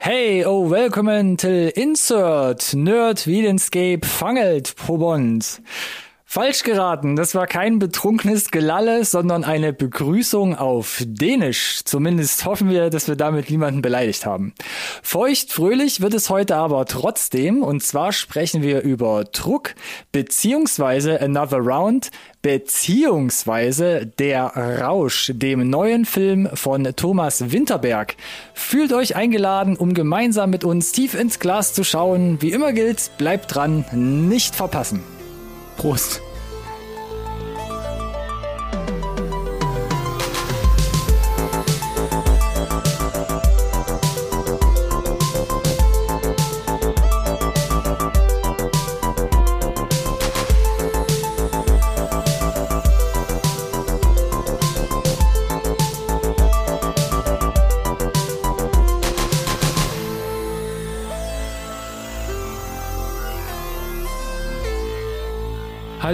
Hey, oh, welcome till Insert Nerd Wiedenscape Fangelt Probond. Falsch geraten, das war kein betrunkenes Gelalle, sondern eine Begrüßung auf Dänisch. Zumindest hoffen wir, dass wir damit niemanden beleidigt haben. Feucht fröhlich wird es heute aber trotzdem, und zwar sprechen wir über Druck, beziehungsweise Another Round, beziehungsweise Der Rausch, dem neuen Film von Thomas Winterberg. Fühlt euch eingeladen, um gemeinsam mit uns tief ins Glas zu schauen. Wie immer gilt, bleibt dran, nicht verpassen. Prost.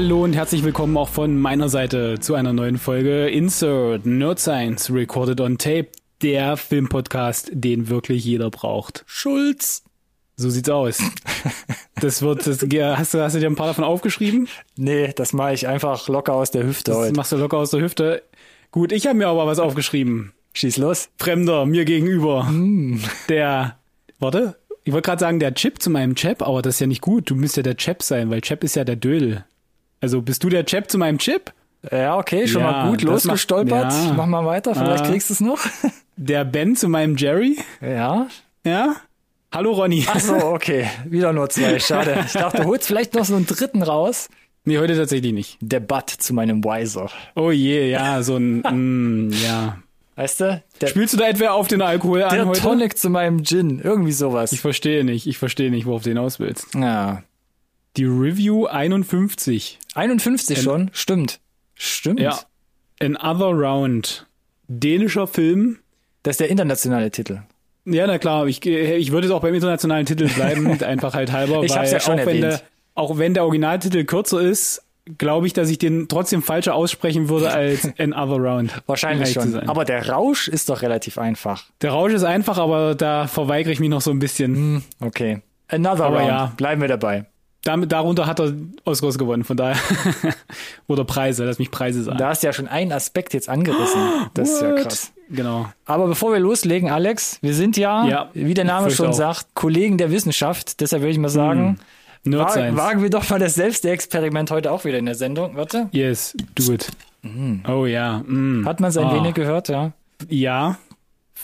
Hallo und herzlich willkommen auch von meiner Seite zu einer neuen Folge Insert Nerd Science Recorded on Tape, der Filmpodcast, den wirklich jeder braucht. Schulz. So sieht's aus. Das wird, das, hast, du, hast du dir ein paar davon aufgeschrieben? Nee, das mache ich einfach locker aus der Hüfte Das heute. machst du locker aus der Hüfte. Gut, ich habe mir aber was aufgeschrieben. Schieß los. Fremder mir gegenüber. Der, warte, ich wollte gerade sagen, der Chip zu meinem Chap, aber das ist ja nicht gut. Du müsst ja der Chap sein, weil Chap ist ja der Dödel. Also bist du der Chap zu meinem Chip? Ja, okay, schon Ja, mal gut losgestolpert. macht- ja. Mach mal weiter, vielleicht Ah. kriegst du es noch. Der Ben zu meinem Jerry? ja. Ja? Hallo Ronny. Ach so, okay. Wieder nur zwei. Schade. Ich dachte, du holst vielleicht noch so einen dritten raus. Nee, heute tatsächlich nicht. Der Butt zu meinem Wiser. Oh je, ja, so ein, mm, ja. Weißt du? Der, Spielst du da etwa auf den Alkohol an der heute? Tonic zu meinem Gin. Irgendwie sowas. Ich verstehe nicht, ich verstehe nicht, worauf du hinaus willst. ja. Die Review 51. 51 schon? Stimmt. Stimmt. Ja. Another Round. Dänischer Film. Das ist der internationale Titel. Ja, na klar, ich, ich würde es auch beim internationalen Titel bleiben, einfach halt halber, Ich weil hab's ja schon auch, wenn der, erwähnt. auch wenn der Originaltitel kürzer ist, glaube ich, dass ich den trotzdem falscher aussprechen würde als Another Round. Wahrscheinlich schon. sein. Aber der Rausch ist doch relativ einfach. Der Rausch ist einfach, aber da verweigere ich mich noch so ein bisschen. Okay. Another Aber Round. ja. Bleiben wir dabei. Damit, darunter hat er Oscars gewonnen, von daher. Oder Preise, lass mich Preise sagen. Da hast du ja schon einen Aspekt jetzt angerissen. Das ist ja What? krass. Genau. Aber bevor wir loslegen, Alex, wir sind ja, Ja, wie der Name schon auch. sagt, Kollegen der Wissenschaft. Deshalb würde ich mal sagen, Nerd wa Science. wagen wir doch mal das Selbstexperiment heute auch wieder in der Sendung. Warte. Yes, do it. Oh ja. Mm. Hat man es ein Ah. wenig gehört, ja? Ja.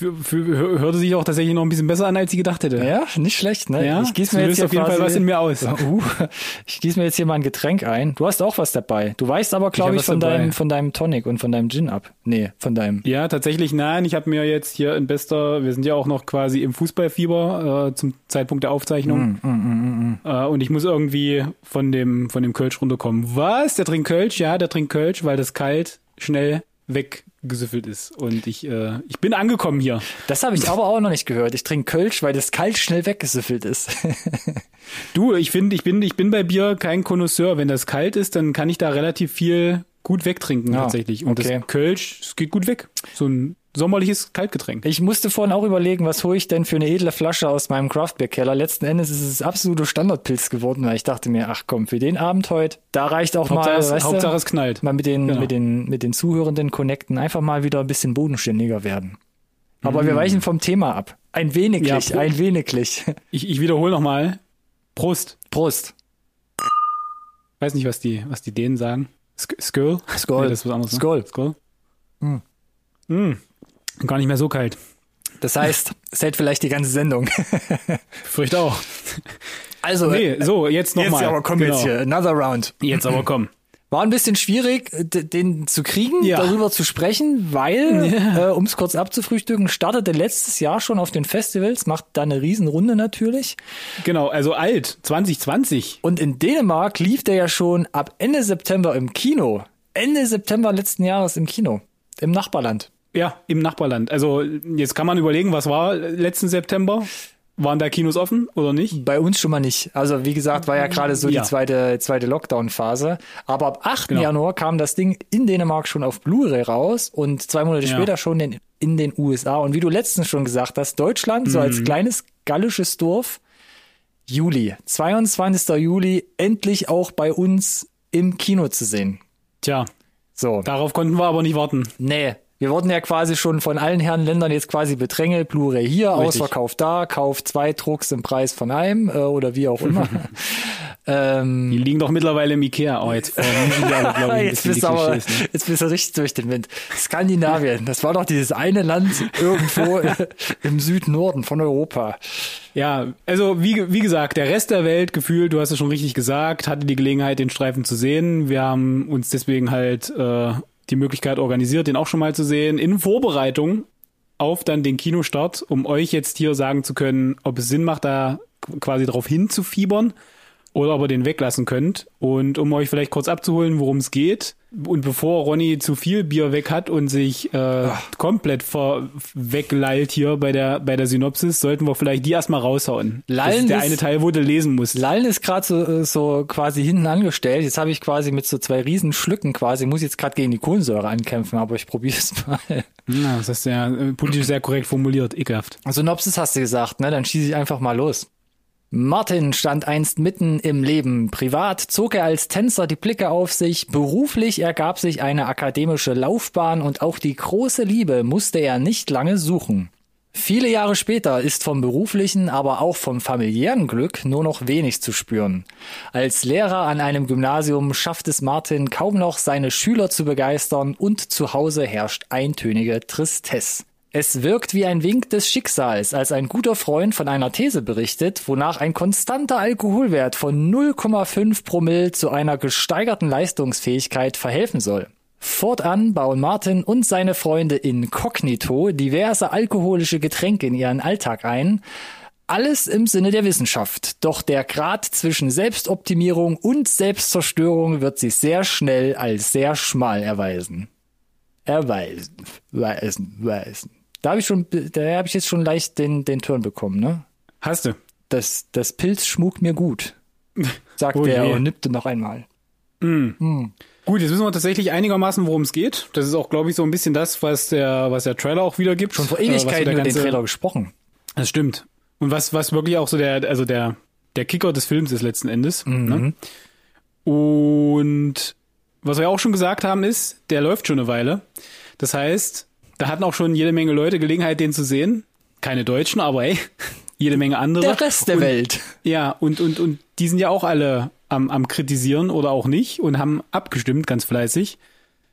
Hörte sich auch tatsächlich noch ein bisschen besser an, als ich gedacht hätte. Ja, nicht schlecht, ne? Ja, ich gieße mir jetzt auf jeden Fall was in mir aus. Uh, ich gieße mir jetzt hier mal ein Getränk ein. Du hast auch was dabei. Du weißt aber, glaube ich, was von dabei. deinem, von deinem Tonic und von deinem Gin ab. Nee, von deinem. Ja, tatsächlich nein. Ich habe mir jetzt hier in bester, wir sind ja auch noch quasi im Fußballfieber äh, zum Zeitpunkt der Aufzeichnung. Mm, Äh, und ich muss irgendwie von dem von dem Kölsch runterkommen. Was? Der trinkt Kölsch? Ja, der trinkt Kölsch, weil das kalt schnell weggesüffelt ist. Und ich äh, ich bin angekommen hier. Das habe ich aber auch noch nicht gehört. Ich trinke Kölsch, weil das kalt schnell weggesüffelt ist. Du, ich finde, ich bin ich bin bei Bier kein Connoisseur. Wenn das kalt ist, dann kann ich da relativ viel gut wegtrinken Ja, tatsächlich. Und okay. das Kölsch, es geht gut weg. So ein sommerliches Kaltgetränk. Ich musste vorhin auch überlegen, was hole ich denn für eine edle Flasche aus meinem Craftbeer-Keller. Letzten Endes ist es absolute Standardpilz geworden, weil ich dachte mir, ach komm, für den Abend heute, da reicht auch Hauptsache, mal, es, weißt Hauptsache du, es knallt. mal mit den, Genau. mit den, mit den Zuhörenden connecten, einfach mal wieder ein bisschen bodenständiger werden. Aber Mm. wir weichen vom Thema ab. Ein weniglich, Ja, ein weniglich. Ich, ich wiederhole nochmal. Prost. Prost. Weiß nicht, was die, was die Dänen sagen. Sk Skål? Skål. Nee, das ist was anderes. Ne? Skål. Skål. Mm. Gar nicht mehr so kalt. Das heißt, es hält vielleicht die ganze Sendung. Fürchte auch. Also, Nee, so, jetzt jetzt nochmal. aber komm jetzt hier, another round. Jetzt aber komm. War ein bisschen schwierig, den zu kriegen, Ja. darüber zu sprechen, weil, äh, um es kurz abzufrühstücken, startete letztes Jahr schon auf den Festivals, macht da eine Riesenrunde natürlich. Genau, also alt, 2020. Und in Dänemark lief der ja schon ab Ende September im Kino. Ende September letzten Jahres im Kino. Im Nachbarland. Ja, im Nachbarland. Also jetzt kann man überlegen, was war letzten September? Waren da Kinos offen oder nicht? Bei uns schon mal nicht. Also wie gesagt, war ja gerade so Ja. die zweite, zweite Lockdown-Phase. Aber ab 8. Genau. Januar kam das Ding in Dänemark schon auf Blu-ray raus und zwei Monate Ja. später schon in, in den USA. Und wie du letztens schon gesagt hast, Deutschland, mhm. so als mhm. kleines gallisches Dorf, Juli, 22. Juli, endlich auch bei uns im Kino zu sehen. Tja, so. Darauf konnten wir aber nicht warten. Nee, wir wurden ja quasi schon von allen Herren Ländern jetzt quasi bedrängelt, Blu-ray hier, Richtig. Ausverkauf da, Kauf zwei Drucks im Preis von einem äh, oder wie auch immer. ähm, die liegen doch mittlerweile im Ikea. Oh, jetzt, äh, jetzt, bist aber, ne? jetzt bist du richtig durch den Wind. Skandinavien, das war doch dieses eine Land irgendwo im Südnorden von Europa. Ja, also wie, wie gesagt, der Rest der Welt gefühlt, du hast es schon richtig gesagt, hatte die Gelegenheit, den Streifen zu sehen. Wir haben uns deswegen halt äh, die Möglichkeit organisiert, den auch schon mal zu sehen, in Vorbereitung auf dann den Kinostart, um euch jetzt hier sagen zu können, ob es Sinn macht, da quasi drauf hinzufiebern oder ob ihr den weglassen könnt. Und um euch vielleicht kurz abzuholen, worum es geht. Und bevor Ronny zu viel Bier weg hat und sich äh, komplett ver weglallt hier bei der bei der Synopsis, sollten wir vielleicht die erstmal raushauen. Lallen das ist der ist, eine Teil, wo du lesen musst. Lallen ist gerade so, äh, so quasi hinten angestellt. Jetzt habe ich quasi mit so zwei riesen Schlücken quasi, muss jetzt gerade gegen die Kohlensäure ankämpfen, aber ich probiere es mal. Na, das ist ja äh, politisch sehr korrekt formuliert, ekelhaft. Synopsis hast du gesagt, ne? Dann schieße ich einfach mal los. Martin stand einst mitten im Leben. Privat zog er als Tänzer die Blicke auf sich, beruflich ergab sich eine akademische Laufbahn und auch die große Liebe musste er nicht lange suchen. Viele Jahre später ist vom beruflichen, aber auch vom familiären Glück nur noch wenig zu spüren. Als Lehrer an einem Gymnasium schafft es Martin kaum noch, seine Schüler zu begeistern und zu Hause herrscht eintönige Tristesse. Es wirkt wie ein Wink des Schicksals, als ein guter Freund von einer These berichtet, wonach ein konstanter Alkoholwert von 0,5 Promille zu einer gesteigerten Leistungsfähigkeit verhelfen soll. Fortan bauen Martin und seine Freunde inkognito diverse alkoholische Getränke in ihren Alltag ein, alles im Sinne der Wissenschaft. Doch der Grad zwischen Selbstoptimierung und Selbstzerstörung wird sich sehr schnell als sehr schmal erweisen. Erweisen, weisen, weisen. Da habe ich schon, da habe ich jetzt schon leicht den, den Turn bekommen, ne? Hast du? Das, das Pilz schmuck mir gut, sagt oh er und nippte noch einmal. Mm. Mm. Gut, jetzt wissen wir tatsächlich einigermaßen, worum es geht. Das ist auch, glaube ich, so ein bisschen das, was der, was der Trailer auch wiedergibt. Schon vor Ewigkeiten äh, über den Trailer gesprochen. Das stimmt. Und was, was wirklich auch so der, also der, der Kicker des Films ist letzten Endes. Mhm. Ne? Und was wir auch schon gesagt haben ist, der läuft schon eine Weile. Das heißt, da hatten auch schon jede Menge Leute Gelegenheit, den zu sehen. Keine Deutschen, aber ey, jede Menge andere. Der Rest der und, Welt. Ja, und, und, und die sind ja auch alle am, am kritisieren oder auch nicht und haben abgestimmt ganz fleißig.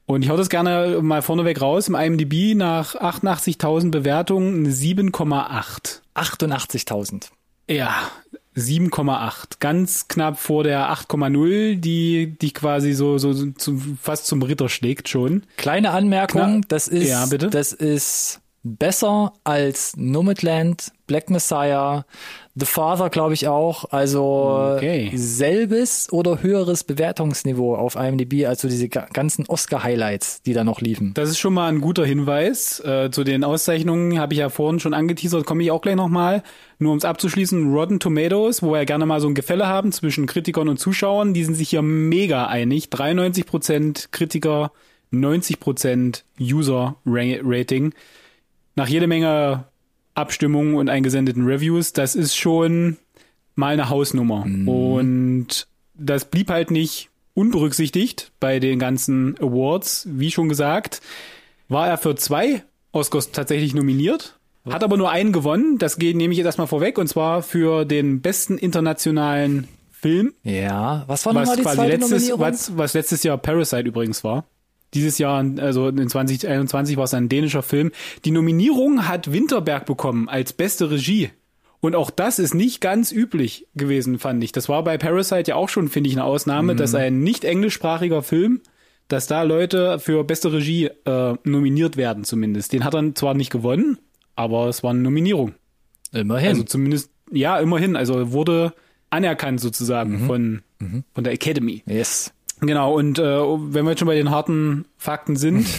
Und ich hau das gerne mal vorneweg raus. Im IMDb nach 88.000 Bewertungen 7,8. 88.000. Ja, 7,8. Ganz knapp vor der 8,0, die die quasi so, so zu, fast zum Ritter schlägt schon. Kleine Anmerkung, Klar. das ist, ja, bitte? das ist besser als Nomadland, Black Messiah, The Father glaube ich auch. Also okay. selbes oder höheres Bewertungsniveau auf IMDb als so diese ganzen Oscar-Highlights, die da noch liefen. Das ist schon mal ein guter Hinweis. Äh, zu den Auszeichnungen habe ich ja vorhin schon angeteasert, komme ich auch gleich nochmal. Nur um es abzuschließen, Rotten Tomatoes, wo wir ja gerne mal so ein Gefälle haben zwischen Kritikern und Zuschauern, die sind sich hier mega einig. 93% Kritiker, 90% User-Rating nach jede Menge Abstimmungen und eingesendeten Reviews, das ist schon mal eine Hausnummer. Mhm. Und das blieb halt nicht unberücksichtigt bei den ganzen Awards. Wie schon gesagt, war er für zwei Oscars tatsächlich nominiert, hat aber nur einen gewonnen. Das geht, nehme ich jetzt erstmal vorweg, und zwar für den besten internationalen Film. Ja, was war nochmal die zweite letztes, Nominierung? Was, was letztes Jahr Parasite übrigens war. Dieses Jahr, also in 2021 war es ein dänischer Film. Die Nominierung hat Winterberg bekommen als beste Regie. Und auch das ist nicht ganz üblich gewesen, fand ich. Das war bei Parasite ja auch schon, finde ich, eine Ausnahme, mhm. dass ein nicht englischsprachiger Film, dass da Leute für beste Regie äh, nominiert werden zumindest. Den hat er zwar nicht gewonnen, aber es war eine Nominierung. Immerhin. Also zumindest, ja, immerhin. Also wurde anerkannt sozusagen mhm. von, mhm. von der Academy. Yes. Genau, und äh, wenn wir jetzt schon bei den harten Fakten sind,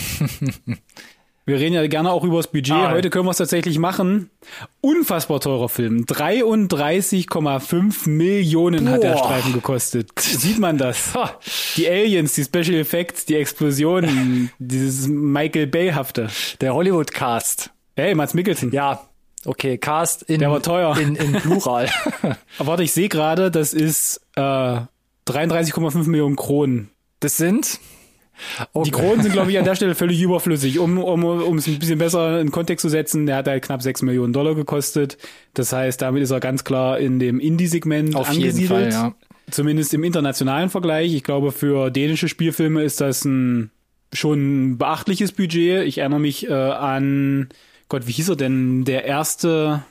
Wir reden ja gerne auch über das Budget. Ah. Heute können wir es tatsächlich machen. Unfassbar teurer Film. 33,5 Millionen hat der Boah. Streifen gekostet. Sieht man das? Die Aliens, die Special Effects, die Explosionen, dieses Michael Bay-hafte. Der Hollywood-Cast. Hey, Mats Mikkelsen. Ja, okay, Cast in, Der war teuer. in, in Plural. Aber warte, ich sehe gerade, das ist äh, 33,5 Millionen Kronen. Das sind oh Die. Kronen sind, glaube ich, an der Stelle völlig überflüssig. Um, um, um es ein bisschen besser in Kontext zu setzen, der hat halt knapp 6 Millionen Dollar gekostet. Das heißt, damit ist er ganz klar in dem Indie-Segment Auf jeden angesiedelt. Fall, ja. Zumindest im internationalen Vergleich. Ich glaube, für dänische Spielfilme ist das ein schon ein beachtliches Budget. Ich erinnere mich äh, an, Gott, wie hieß er denn? Der erste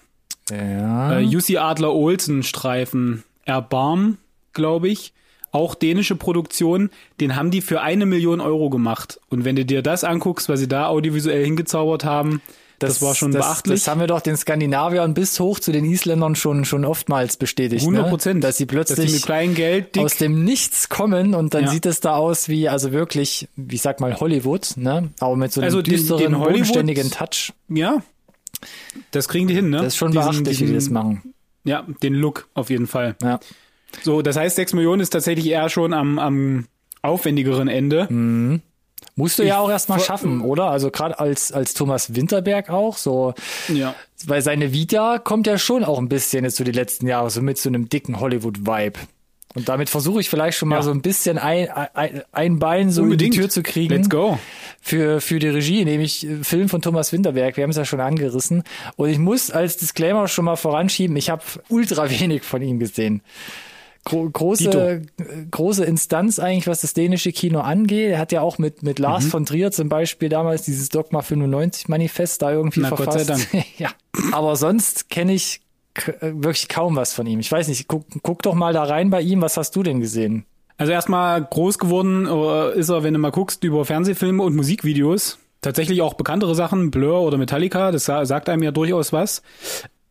Ja. äh, Jussi Adler Olsen Streifen Erbarm, glaube ich. Auch dänische Produktion, den haben die für eine Million Euro gemacht. Und wenn du dir das anguckst, was sie da audiovisuell hingezaubert haben, das, war schon das, beachtlich. Das haben wir doch den Skandinaviern bis hoch zu den Isländern schon, schon oftmals bestätigt. 100 Prozent. Ne? Dass sie dass die plötzlich mit kleinem Geld dick, aus dem Nichts kommen und dann Ja. sieht es da aus wie, also wirklich, wie ich sag mal, Hollywood, ne? Aber mit so einem Also düsteren, den bodenständigen Touch. ja, das kriegen die hin, ne? Das ist schon Diesen- beachtlich, wie die diesen- das machen. Ja, den Look auf jeden Fall. Ja. So, das heißt, 6 Millionen ist tatsächlich eher schon am, am aufwendigeren Ende. Hm. Musst du ja Ich auch erstmal schaffen, oder? Also gerade als, als Thomas Winterberg auch, so, Ja. weil seine Vita kommt ja schon auch ein bisschen jetzt so die letzten Jahre, so mit so einem dicken Hollywood-Vibe. Und damit versuche ich vielleicht schon mal Ja. so ein bisschen ein, ein, ein Bein so Unbedingt. in die Tür zu kriegen. Let's go. für, für die Regie, nämlich äh, Film von Thomas Winterberg. Wir haben es ja schon angerissen. Und ich muss als Disclaimer schon mal voranschieben, ich habe ultra wenig von ihm gesehen. Gro große, Dito. äh, große Instanz eigentlich, was das dänische Kino angeht. Er hat ja auch mit, mit Lars Mhm. von Trier zum Beispiel damals dieses Dogma 95 Manifest da irgendwie Na, Gott sei verfasst. ja. Aber sonst kenne ich äh, wirklich kaum was von ihm. Ich weiß nicht, guck, guck doch mal da rein bei ihm. Was hast du denn gesehen? Also erstmal groß geworden äh, ist er, wenn du mal guckst, über Fernsehfilme und Musikvideos. Tatsächlich auch bekanntere Sachen, Blur oder Metallica, das sa sagt einem ja durchaus was.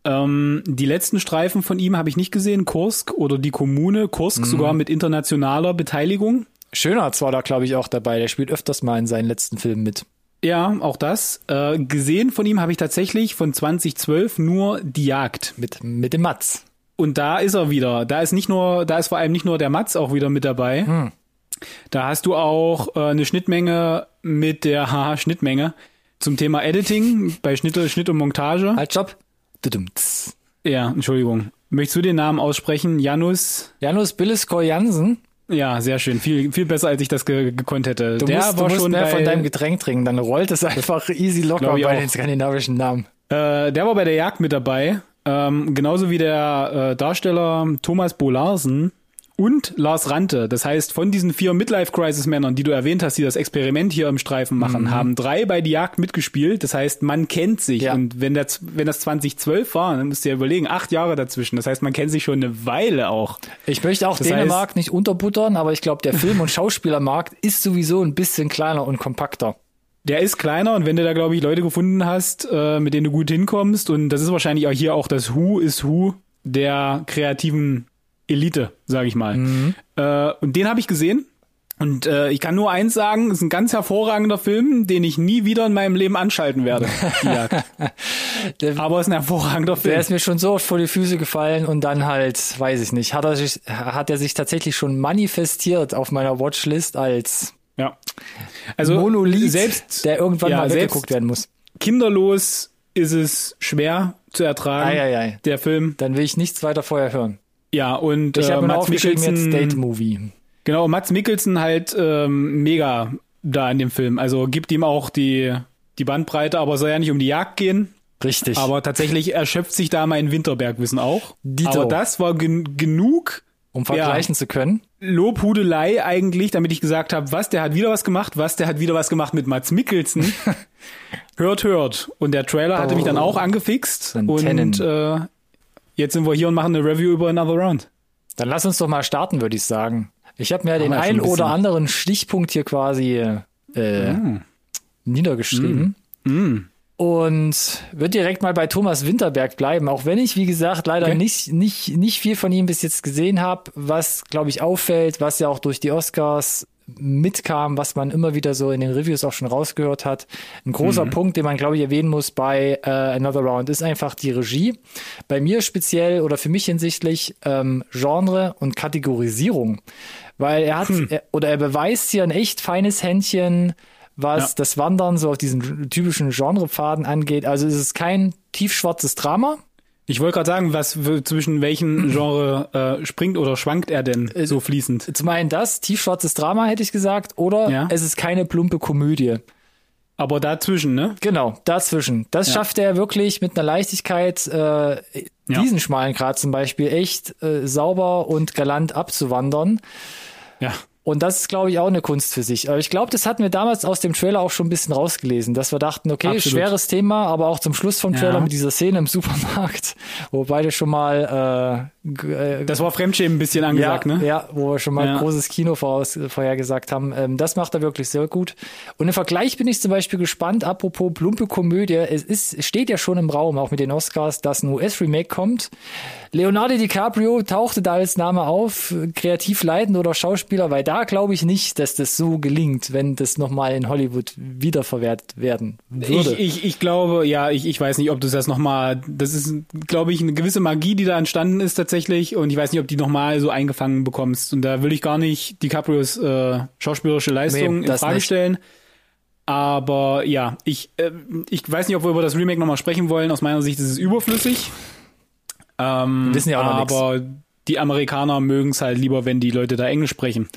Ähm, die letzten Streifen von ihm habe ich nicht gesehen, Kursk oder die Kommune, Kursk sogar mit internationaler Beteiligung. Schöner war da, glaube ich, auch dabei. Der spielt öfters mal in seinen letzten Filmen mit. Ja, auch das. Äh, gesehen von ihm habe ich tatsächlich von 2012 nur Die Jagd. Mit, mit dem Matz. Und da ist er wieder. Da ist nicht nur, da ist vor allem nicht nur der Matz auch wieder mit dabei. Hm. Da hast du auch äh, eine Schnittmenge mit der Haha Schnittmenge zum Thema Editing bei Schnitt, Schnitt und Montage. Halt, Job. Ja, Entschuldigung. Möchtest du den Namen aussprechen? Janus? Janus Billiskor Jansen. Ja, sehr schön. Viel, viel besser, als ich das ge gekonnt hätte. Du der musst, du war musst schon mehr bei, von deinem Getränk trinken, dann rollt es einfach easy locker bei auch. den skandinavischen Namen. Äh, der war bei der Jagd mit dabei. Ähm, genauso wie der äh, Darsteller Thomas Bo Larsen und Lars Rante. Das heißt, von diesen vier Midlife-Crisis-Männern, die du erwähnt hast, die das Experiment hier im Streifen machen, Mhm. haben drei bei die Jagd mitgespielt. Das heißt, man kennt sich. Ja. Und wenn, der, wenn das 2012 war, dann musst du dir überlegen, acht Jahre dazwischen. Das heißt, man kennt sich schon eine Weile auch. Ich möchte auch Das Dänemark nicht unterbuttern, aber ich glaube, der Film- und Schauspielermarkt ist sowieso ein bisschen kleiner und kompakter. Der ist kleiner und wenn du da, glaube ich, Leute gefunden hast, äh, mit denen du gut hinkommst, und das ist wahrscheinlich auch hier auch das Who is Who der kreativen Elite, sage ich mal. Äh, und den habe ich gesehen. Und äh, ich kann nur eins sagen, ist ein ganz hervorragender Film, den ich nie wieder in meinem Leben anschalten werde. Der, Aber es ist ein hervorragender der Film. ist mir schon so oft vor die Füße gefallen und dann halt, weiß ich nicht, hat er sich, hat er sich tatsächlich schon manifestiert auf meiner Watchlist als Ja. Also Monolith, selbst der irgendwann ja, mal weggeguckt werden muss. kinderlos ist es schwer zu ertragen. Ei, ei, ei. Der Film. Dann will ich nichts weiter vorher hören. Ja, und Ich äh, Mats Mikkelsen- Date Movie. Genau, Mats Mikkelsen halt ähm, mega da in dem Film. Also gibt ihm auch die, die Bandbreite, aber soll ja nicht um die Jagd gehen. Richtig. Aber tatsächlich erschöpft sich da mein Winterberg-Wissen auch. Dito. Aber das war gen genug um vergleichen zu können. Lobhudelei eigentlich, damit ich gesagt habe, was, der hat wieder was gemacht, was, der hat wieder was gemacht mit Mats Mikkelsen. hört, hört. Und der Trailer hatte mich dann auch angefixt. Antennen. Und äh, jetzt sind wir hier und machen eine Review über Another Round. Dann lass uns doch mal starten, würde ich sagen. Ich habe mir den wir ja einen ein oder anderen Stichpunkt hier quasi äh, niedergeschrieben. Und wird direkt mal bei Thomas Winterberg bleiben, auch wenn ich, wie gesagt, leider Okay. nicht, nicht, nicht viel von ihm bis jetzt gesehen habe, was, glaube ich, auffällt, was ja auch durch die Oscars mitkam, was man immer wieder so in den Reviews auch schon rausgehört hat. Ein großer mhm. Punkt, den man, glaube ich, erwähnen muss bei äh, Another Round, ist einfach die Regie. Bei mir speziell oder für mich hinsichtlich ähm, Genre und Kategorisierung. Weil er hat, hm. er, oder er beweist hier ein echt feines Händchen, was ja. das Wandern so auf diesen typischen Genrepfaden angeht. Also es ist kein tiefschwarzes Drama, ich wollte gerade sagen, was zwischen welchen Genre äh, springt oder schwankt er denn äh, so fließend? Zum einen das, tiefschwarzes Drama hätte ich gesagt, oder ja. es ist keine plumpe Komödie. Aber dazwischen, ne? Genau, dazwischen. Das ja. schafft er wirklich mit einer Leichtigkeit, äh, diesen ja. schmalen Grad zum Beispiel echt äh, sauber und galant abzuwandern. Ja. Und das ist, glaube ich, auch eine Kunst für sich. Aber ich glaube, das hatten wir damals aus dem Trailer auch schon ein bisschen rausgelesen, dass wir dachten, okay, Absolut. schweres Thema, aber auch zum Schluss vom Trailer ja. mit dieser Szene im Supermarkt, wo beide schon mal äh, äh Das war Fremdschämen ein bisschen angesagt, ja, ne? Ja, wo wir schon mal ja. großes Kino voraus, vorhergesagt haben. Ähm, das macht er wirklich sehr gut. Und im Vergleich bin ich zum Beispiel gespannt, apropos plumpe Komödie, es ist, steht ja schon im Raum, auch mit den Oscars, dass ein US-Remake kommt. Leonardo DiCaprio tauchte da als Name auf, kreativ leitend oder Schauspieler, weil da glaube ich nicht, dass das so gelingt, wenn das nochmal in Hollywood wiederverwertet werden würde. Ich, ich, ich glaube, ja, ich, ich weiß nicht, ob du das nochmal, das ist, glaube ich, eine gewisse Magie, die da entstanden ist tatsächlich und ich weiß nicht, ob die nochmal so eingefangen bekommst und da will ich gar nicht DiCaprios äh, schauspielerische Leistung nee, in Frage nicht. stellen. Aber ja, ich, äh, ich weiß nicht, ob wir über das Remake nochmal sprechen wollen. Aus meiner Sicht ist es überflüssig. Ähm, wissen ja auch noch aber nix. Die Amerikaner mögen es halt lieber, wenn die Leute da Englisch sprechen.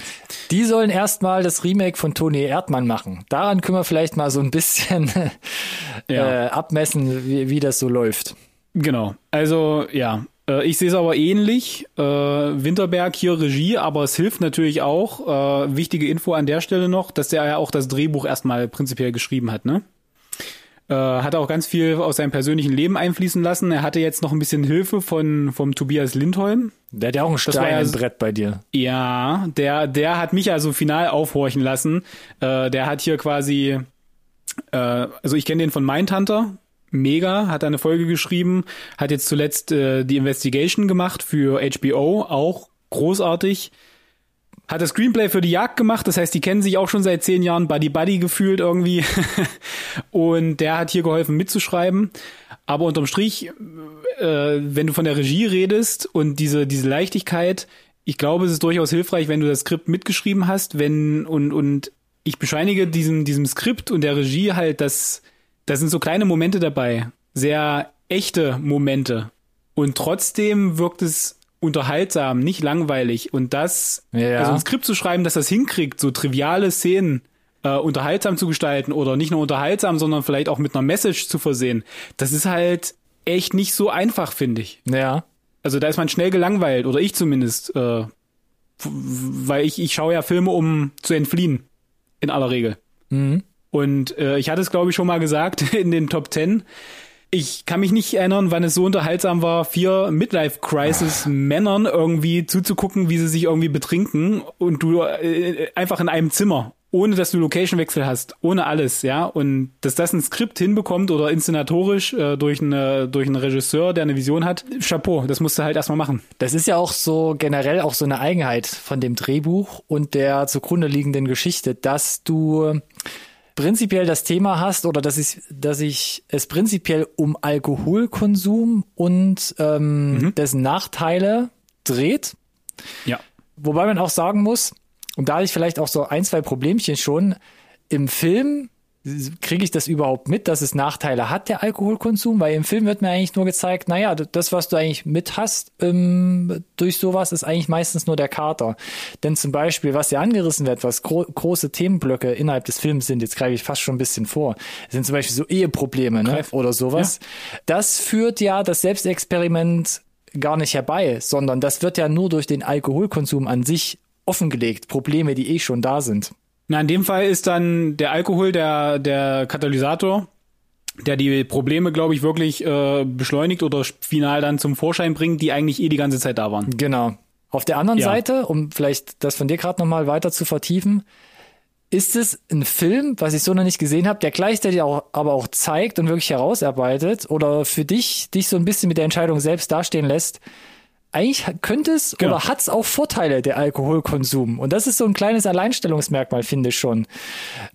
Die sollen erstmal das Remake von Toni Erdmann machen. Daran können wir vielleicht mal so ein bisschen ja. äh, abmessen, wie, wie das so läuft. Genau. Also ja, äh, ich sehe es aber ähnlich. Äh, Winterberg hier Regie, aber es hilft natürlich auch. Äh, wichtige Info an der Stelle noch, dass der ja auch das Drehbuch erstmal prinzipiell geschrieben hat, ne? Äh, hat auch ganz viel aus seinem persönlichen Leben einfließen lassen. Er hatte jetzt noch ein bisschen Hilfe von vom Tobias Lindholm. Der hat ja auch ein Stein im Brett bei dir. Ja, der der hat mich also final aufhorchen lassen. Äh, der hat hier quasi, äh, also ich kenne den von Mindhunter. Mega, hat eine Folge geschrieben, hat jetzt zuletzt äh, die Investigation gemacht für HBO, auch großartig hat das Screenplay für die Jagd gemacht, das heißt, die kennen sich auch schon seit zehn Jahren Buddy Buddy gefühlt irgendwie. und der hat hier geholfen mitzuschreiben. Aber unterm Strich, äh, wenn du von der Regie redest und diese, diese Leichtigkeit, ich glaube, es ist durchaus hilfreich, wenn du das Skript mitgeschrieben hast, wenn, und, und ich bescheinige diesem, diesem Skript und der Regie halt, dass, da sind so kleine Momente dabei. Sehr echte Momente. Und trotzdem wirkt es unterhaltsam, nicht langweilig. Und das, ja. also ein Skript zu schreiben, dass das hinkriegt, so triviale Szenen äh, unterhaltsam zu gestalten oder nicht nur unterhaltsam, sondern vielleicht auch mit einer Message zu versehen, das ist halt echt nicht so einfach, finde ich. Ja. Also da ist man schnell gelangweilt, oder ich zumindest, äh, weil ich, ich schaue ja Filme, um zu entfliehen, in aller Regel. Mhm. Und äh, ich hatte es, glaube ich, schon mal gesagt in den Top Ten ich kann mich nicht erinnern, wann es so unterhaltsam war, vier Midlife-Crisis-Männern irgendwie zuzugucken, wie sie sich irgendwie betrinken und du äh, einfach in einem Zimmer, ohne dass du Location-Wechsel hast, ohne alles, ja. Und dass das ein Skript hinbekommt oder inszenatorisch äh, durch, eine, durch einen Regisseur, der eine Vision hat, Chapeau, das musst du halt erstmal machen. Das ist ja auch so generell auch so eine Eigenheit von dem Drehbuch und der zugrunde liegenden Geschichte, dass du prinzipiell das Thema hast oder dass ich, dass ich es prinzipiell um Alkoholkonsum und ähm, mhm. dessen Nachteile dreht. Ja. Wobei man auch sagen muss, und da hatte ich vielleicht auch so ein, zwei Problemchen schon, im Film kriege ich das überhaupt mit, dass es Nachteile hat, der Alkoholkonsum? Weil im Film wird mir eigentlich nur gezeigt, naja, das, was du eigentlich mit hast ähm, durch sowas, ist eigentlich meistens nur der Kater. Denn zum Beispiel, was ja angerissen wird, was gro große Themenblöcke innerhalb des Films sind, jetzt greife ich fast schon ein bisschen vor, sind zum Beispiel so Eheprobleme ne? oder sowas. Ja. Das führt ja das Selbstexperiment gar nicht herbei, sondern das wird ja nur durch den Alkoholkonsum an sich offengelegt. Probleme, die eh schon da sind. Na, in dem Fall ist dann der Alkohol der, der Katalysator, der die Probleme, glaube ich, wirklich äh, beschleunigt oder final dann zum Vorschein bringt, die eigentlich eh die ganze Zeit da waren. Genau. Auf der anderen ja. Seite, um vielleicht das von dir gerade nochmal weiter zu vertiefen, ist es ein Film, was ich so noch nicht gesehen habe, der gleichzeitig auch, aber auch zeigt und wirklich herausarbeitet oder für dich dich so ein bisschen mit der Entscheidung selbst dastehen lässt, eigentlich könnte es Genau. oder hat es auch Vorteile, der Alkoholkonsum. Und das ist so ein kleines Alleinstellungsmerkmal, finde ich schon.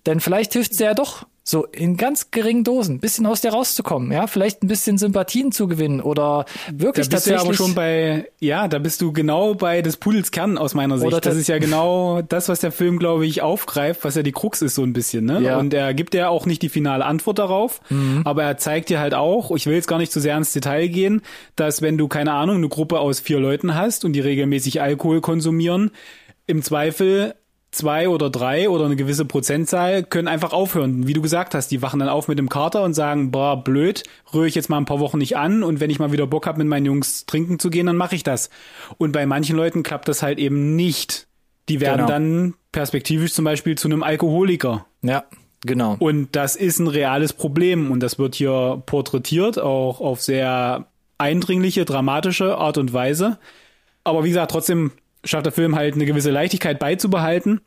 Denn vielleicht hilft es ja doch, so in ganz geringen Dosen, ein bisschen aus dir rauszukommen, ja, vielleicht ein bisschen Sympathien zu gewinnen oder Da wirklich bist du ja tatsächlich. aber schon bei, ja, da bist du genau bei des Pudels Kern aus meiner Sicht. Das ist ja genau das, was der Film, glaube ich, aufgreift, was ja die Krux ist so ein bisschen, ne? Ja. Und er gibt ja auch nicht die finale Antwort darauf, aber er zeigt dir halt auch, ich will jetzt gar nicht zu sehr ins Detail gehen, dass wenn du, keine Ahnung, eine Gruppe aus vier Leuten hast und die regelmäßig Alkohol konsumieren, im Zweifel zwei oder drei oder eine gewisse Prozentzahl können einfach aufhören. Wie du gesagt hast, die wachen dann auf mit dem Kater und sagen, boah, blöd, rühre ich jetzt mal ein paar Wochen nicht an und wenn ich mal wieder Bock habe, mit meinen Jungs trinken zu gehen, dann mache ich das. Und bei manchen Leuten klappt das halt eben nicht. Die werden Genau. dann perspektivisch zum Beispiel zu einem Alkoholiker. ja, genau. Und das ist ein reales Problem und das wird hier porträtiert, auch auf sehr eindringliche, dramatische Art und Weise. Aber wie gesagt, trotzdem schafft der Film halt eine gewisse Leichtigkeit beizubehalten.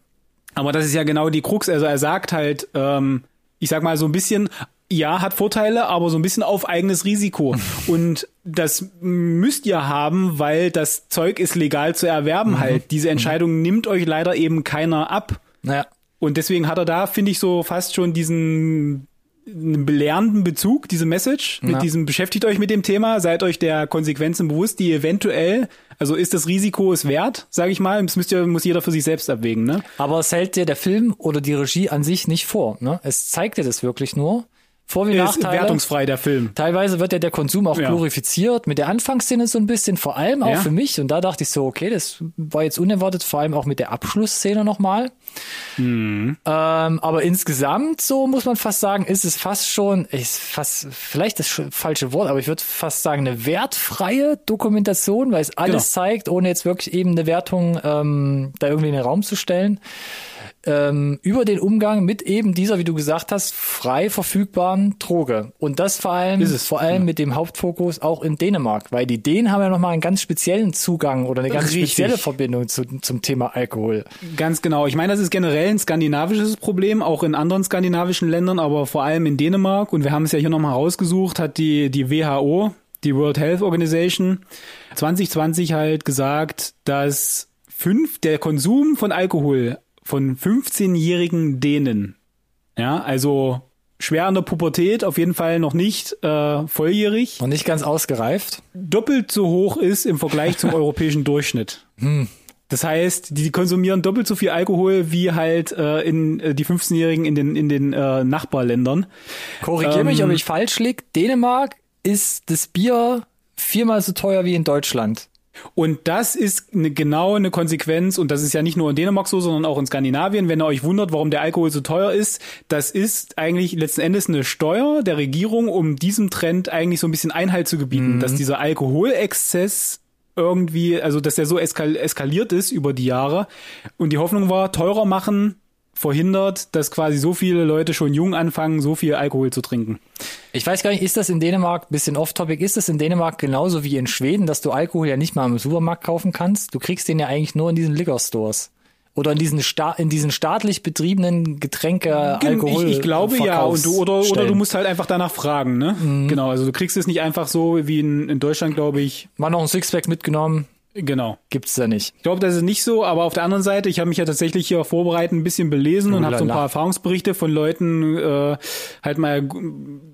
Aber das ist ja genau die Krux. Also er sagt halt, ähm, ich sag mal so ein bisschen, ja, hat Vorteile, aber so ein bisschen auf eigenes Risiko. Und das müsst ihr haben, weil das Zeug ist legal zu erwerben halt. Diese Entscheidung nimmt euch leider eben keiner ab. Ja. Und deswegen hat er da, finde ich, so fast schon diesen einen belehrenden Bezug, diese Message, mit Ja. diesem beschäftigt euch mit dem Thema, seid euch der Konsequenzen bewusst, die eventuell, also ist das Risiko es wert, sage ich mal, das müsst ihr, muss jeder für sich selbst abwägen, ne? Aber es hält dir der Film oder die Regie an sich nicht vor. Ne? Es zeigt dir das wirklich nur. Vor- wie Ist Nachteile. wertungsfrei, der Film. Teilweise wird ja der Konsum auch Ja. glorifiziert, mit der Anfangsszene so ein bisschen, vor allem auch Ja. für mich. Und da dachte ich so, okay, das war jetzt unerwartet, vor allem auch mit der Abschlussszene nochmal. Mhm. Ähm, aber insgesamt, so muss man fast sagen, ist es fast schon, ist fast, vielleicht das sch- falsche Wort, aber ich würde fast sagen, eine wertfreie Dokumentation, weil es alles Genau. zeigt, ohne jetzt wirklich eben eine Wertung ähm, da irgendwie in den Raum zu stellen ähm, über den Umgang mit eben dieser, wie du gesagt hast, frei verfügbaren Droge. Und das vor allem, Ist es, vor allem mit dem Hauptfokus auch in Dänemark, weil die Dänen haben ja nochmal einen ganz speziellen Zugang oder eine ganz Richtig. spezielle Verbindung zu, zum Thema Alkohol. Ganz genau. Ich meine, das ist generell ein skandinavisches Problem, auch in anderen skandinavischen Ländern, aber vor allem in Dänemark. Und wir haben es ja hier nochmal rausgesucht, hat die, die WHO, die World Health Organization, 2020 halt gesagt, dass fünf, der Konsum von Alkohol von 15-jährigen Dänen, ja, also schwer an der Pubertät, auf jeden Fall noch nicht äh, volljährig, Und nicht ganz ausgereift. doppelt so hoch ist im Vergleich zum europäischen Durchschnitt. Das heißt, die konsumieren doppelt so viel Alkohol wie halt äh, in äh, die 15-Jährigen in den in den äh, Nachbarländern. Korrigiere Ähm, mich, ob ich falsch liege. Dänemark ist das Bier viermal so teuer wie in Deutschland. Und das ist eine, genau eine Konsequenz, und das ist ja nicht nur in Dänemark so, sondern auch in Skandinavien, wenn ihr euch wundert, warum der Alkohol so teuer ist, das ist eigentlich letzten Endes eine Steuer der Regierung, um diesem Trend eigentlich so ein bisschen Einhalt zu gebieten, dass dieser Alkoholexzess irgendwie, also dass der so eskal eskaliert ist über die Jahre. Und die Hoffnung war, teurer machen verhindert, dass quasi so viele Leute schon jung anfangen, so viel Alkohol zu trinken. Ich weiß gar nicht, ist das in Dänemark, bisschen off-topic, ist das in Dänemark genauso wie in Schweden, dass du Alkohol ja nicht mal im Supermarkt kaufen kannst? Du kriegst den ja eigentlich nur in diesen Liquor-Stores. Oder in diesen, sta in diesen staatlich betriebenen Getränke, Alkohol. ich, ich glaube ja, und du, oder, oder du musst halt einfach danach fragen, ne? Genau, also du kriegst es nicht einfach so wie in, in Deutschland, glaube ich. Mal noch ein Sixpack mitgenommen, Genau. gibt's da nicht. Ich glaube, das ist nicht so, aber auf der anderen Seite, ich habe mich ja tatsächlich hier vorbereitet, ein bisschen belesen und habe so ein paar Erfahrungsberichte von Leuten äh, halt mal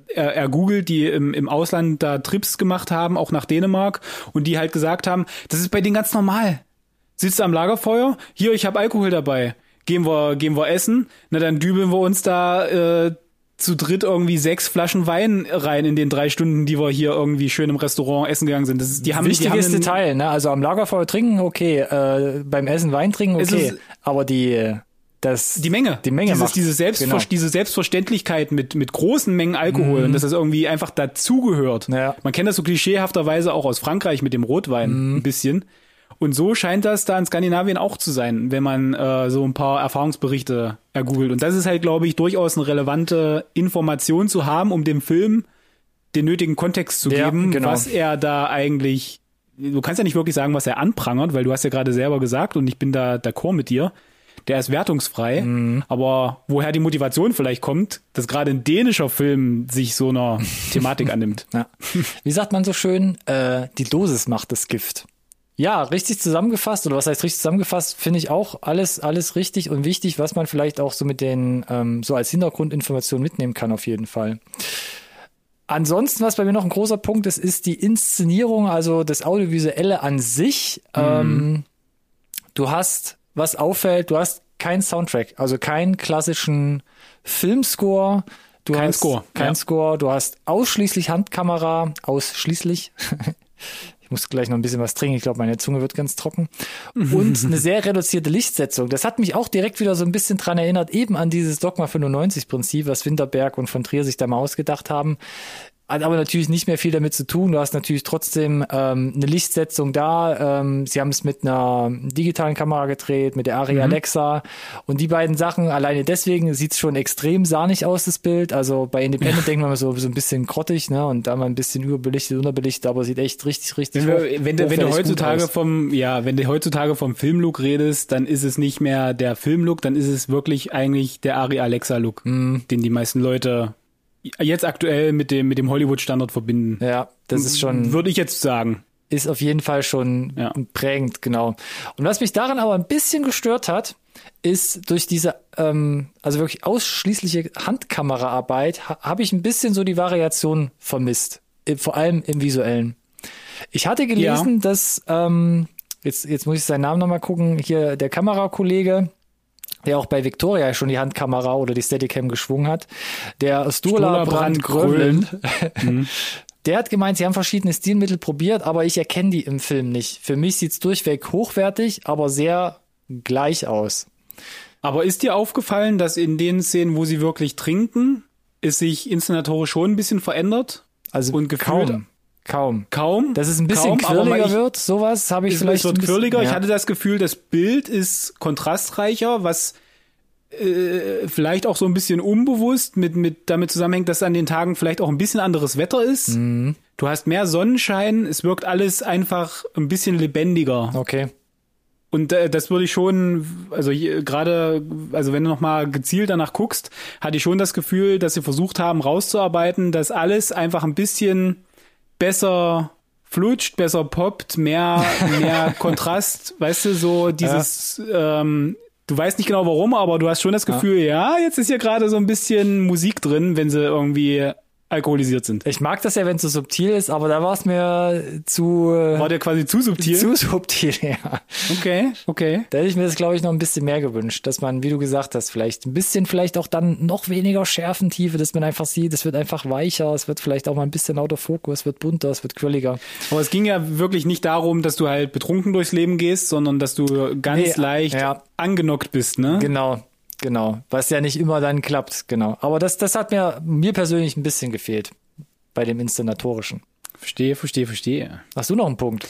er- ergoogelt, die im, im Ausland da Trips gemacht haben, auch nach Dänemark und die halt gesagt haben, das ist bei denen ganz normal. Sitzt am Lagerfeuer, hier, ich habe Alkohol dabei. Gehen wir, gehen wir essen, na dann dübeln wir uns da äh, zu dritt irgendwie sechs Flaschen Wein rein in den drei Stunden, die wir hier irgendwie schön im Restaurant essen gegangen sind. Das ist, die haben, die haben Wichtiges Detail, ne? Also am Lagerfeuer trinken, okay, äh, beim Essen Wein trinken, okay. ist- aber die, das, Die Menge. Die Menge Dieses, macht. diese, Selbstver Genau. diese Selbstverständlichkeit mit, mit großen Mengen Alkohol und dass das irgendwie einfach dazugehört. Ja. Man kennt das so klischeehafterweise auch aus Frankreich mit dem Rotwein ein bisschen. Und so scheint das da in Skandinavien auch zu sein, wenn man äh, so ein paar Erfahrungsberichte ergoogelt. Und das ist halt, glaube ich, durchaus eine relevante Information zu haben, um dem Film den nötigen Kontext zu Ja, geben, genau. was er da eigentlich. Du kannst ja nicht wirklich sagen, was er anprangert, weil du hast ja gerade selber gesagt und ich bin da d'accord mit dir. Der ist wertungsfrei, Mhm. aber woher die Motivation vielleicht kommt, dass gerade ein dänischer Film sich so einer Thematik annimmt. ja. Wie sagt man so schön, äh, die Dosis macht das Gift. Ja, richtig zusammengefasst, oder was heißt richtig zusammengefasst, finde ich auch alles, alles richtig und wichtig, was man vielleicht auch so mit den, ähm, so als Hintergrundinformation mitnehmen kann, auf jeden Fall. Ansonsten, was bei mir noch ein großer Punkt ist, ist die Inszenierung, also das Audiovisuelle an sich. Mhm. Ähm, du hast, was auffällt, du hast keinen Soundtrack, also keinen klassischen Filmscore. Du kein hast Score. Kein ja. Score. Du hast ausschließlich Handkamera, ausschließlich. Ich muss gleich noch ein bisschen was trinken. Ich glaube, meine Zunge wird ganz trocken. Und eine sehr reduzierte Lichtsetzung. Das hat mich auch direkt wieder so ein bisschen dran erinnert, eben an dieses Dogma 95 Prinzip, was Winterberg und von Trier sich da mal ausgedacht haben. Hat aber natürlich nicht mehr viel damit zu tun. Du hast natürlich trotzdem ähm, eine Lichtsetzung da. Ähm, sie haben es mit einer digitalen Kamera gedreht, mit der Ari mhm. Alexa. Und die beiden Sachen, alleine deswegen sieht es schon extrem sahnig aus, das Bild. Also bei Independent ja. denkt man so, so ein bisschen grottig, ne? Und da mal ein bisschen überbelichtet, unterbelichtet, aber sieht echt richtig, richtig Wenn, wir, wenn, du, wenn du heutzutage vom, ja, wenn du heutzutage vom Filmlook redest, dann ist es nicht mehr der Filmlook, dann ist es wirklich eigentlich der Ari Alexa Look, mhm. den die meisten Leute jetzt aktuell mit dem, mit dem Hollywood-Standard verbinden. Ja, das ist schon. Würde ich jetzt sagen. Ist auf jeden Fall schon ja. prägend, genau. Und was mich daran aber ein bisschen gestört hat, ist durch diese, ähm, also wirklich ausschließliche Handkameraarbeit, ha habe ich ein bisschen so die Variation vermisst. Vor allem im visuellen. Ich hatte gelesen, ja. dass, ähm, jetzt, jetzt muss ich seinen Namen nochmal gucken, hier der Kamerakollege, der auch bei Victoria schon die Handkamera oder die Steadicam geschwungen hat, der Stola Brand Grölen, mhm. der hat gemeint, sie haben verschiedene Stilmittel probiert, aber ich erkenne die im Film nicht. Für mich sieht's durchweg hochwertig, aber sehr gleich aus. Aber ist dir aufgefallen, dass in den Szenen, wo sie wirklich trinken, es sich inszenatorisch schon ein bisschen verändert? Also und gefühlt, kaum. Kaum. Kaum. Dass es ein bisschen kaum, quirliger wird, sowas habe ich vielleicht. Es wird quirliger. Ja. Ich hatte das Gefühl, das Bild ist kontrastreicher, was äh, vielleicht auch so ein bisschen unbewusst mit, mit damit zusammenhängt, dass an den Tagen vielleicht auch ein bisschen anderes Wetter ist. Mhm. Du hast mehr Sonnenschein, es wirkt alles einfach ein bisschen lebendiger. Okay. Und äh, das würde ich schon, also gerade, also wenn du nochmal gezielt danach guckst, hatte ich schon das Gefühl, dass sie versucht haben rauszuarbeiten, dass alles einfach ein bisschen besser flutscht, besser poppt, mehr, mehr Kontrast, weißt du, so dieses, ja. ähm, du weißt nicht genau warum, aber du hast schon das Gefühl, ja, ja jetzt ist hier gerade so ein bisschen Musik drin, wenn sie irgendwie alkoholisiert sind. Ich mag das ja, wenn es so subtil ist, aber da war es mir zu. Äh, war der quasi zu subtil? Zu subtil, ja. Okay, okay. Da hätte ich mir das, glaube ich, noch ein bisschen mehr gewünscht, dass man, wie du gesagt hast, vielleicht ein bisschen, vielleicht auch dann noch weniger Schärfentiefe, dass man einfach sieht, es wird einfach weicher, es wird vielleicht auch mal ein bisschen lauter Fokus, es wird bunter, es wird quirliger. Aber es ging ja wirklich nicht darum, dass du halt betrunken durchs Leben gehst, sondern dass du ganz nee, leicht ja. angenockt bist, ne? Genau, Genau, was ja nicht immer dann klappt, genau. Aber das, das hat mir, mir persönlich ein bisschen gefehlt bei dem Inszenatorischen. Verstehe, verstehe, verstehe. Hast du noch einen Punkt?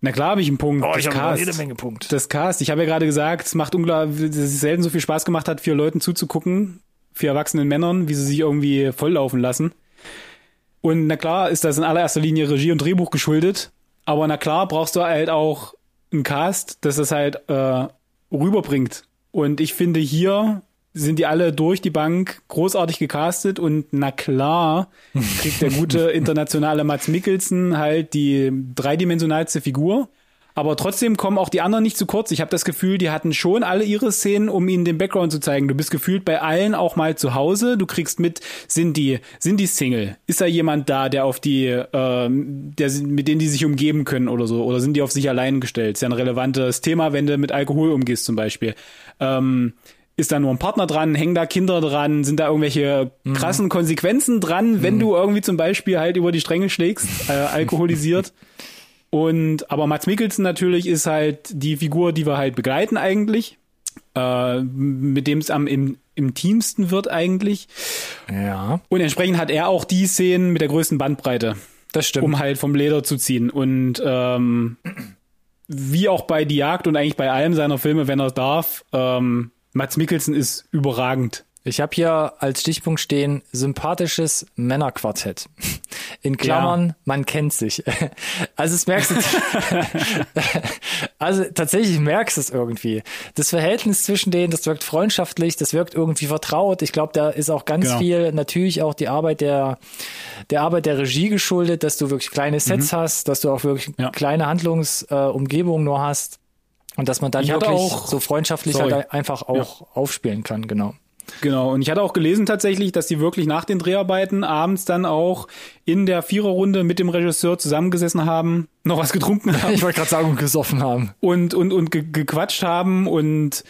Na klar habe ich einen Punkt. Oh, ich habe jede Menge Punkt. Das Cast. Ich habe ja gerade gesagt, es macht unglaublich, dass es selten so viel Spaß gemacht hat, vier Leuten zuzugucken, vier erwachsenen Männern, wie sie sich irgendwie volllaufen lassen. Und na klar ist das in allererster Linie Regie und Drehbuch geschuldet. Aber na klar brauchst du halt auch einen Cast, dass das halt äh, rüberbringt. Und ich finde, hier sind die alle durch die Bank großartig gecastet und na klar kriegt der gute internationale Mats Mikkelsen halt die dreidimensionalste Figur. Aber trotzdem kommen auch die anderen nicht zu kurz. Ich habe das Gefühl, die hatten schon alle ihre Szenen, um ihnen den Background zu zeigen. Du bist gefühlt bei allen auch mal zu Hause. Du kriegst mit, sind die, sind die Single? Ist da jemand da, der auf die, äh, der, mit denen die sich umgeben können oder so? Oder sind die auf sich allein gestellt? Ist ja ein relevantes Thema, wenn du mit Alkohol umgehst zum Beispiel. Ähm, ist da nur ein Partner dran, hängen da Kinder dran, sind da irgendwelche mhm. krassen Konsequenzen dran, wenn mhm. du irgendwie zum Beispiel halt über die Stränge schlägst, äh, alkoholisiert. Und aber Mats Mikkelsen natürlich ist halt die Figur, die wir halt begleiten eigentlich, äh, mit dem es am im, im teamsten wird eigentlich. Ja. Und entsprechend hat er auch die Szenen mit der größten Bandbreite. Das stimmt. Um halt vom Leder zu ziehen. Und ähm, wie auch bei Die Jagd und eigentlich bei allem seiner Filme, wenn er darf, ähm, Mats Mikkelsen ist überragend. Ich habe hier als Stichpunkt stehen sympathisches Männerquartett. In Klammern, ja. man kennt sich. Also es merkst du, also tatsächlich merkst du es irgendwie. Das Verhältnis zwischen denen, das wirkt freundschaftlich, das wirkt irgendwie vertraut. Ich glaube, da ist auch ganz genau. viel natürlich auch die Arbeit der der Arbeit der Regie geschuldet, dass du wirklich kleine Sets mhm. hast, dass du auch wirklich ja. kleine Handlungsumgebungen äh, nur hast und dass man dann ich wirklich auch, so freundschaftlich halt einfach auch ja. aufspielen kann, genau. Genau, und ich hatte auch gelesen tatsächlich, dass die wirklich nach den Dreharbeiten abends dann auch in der Viererrunde mit dem Regisseur zusammengesessen haben, noch was getrunken haben. Ich wollte gerade sagen, gesoffen haben. Und, und, und ge gequatscht haben. Und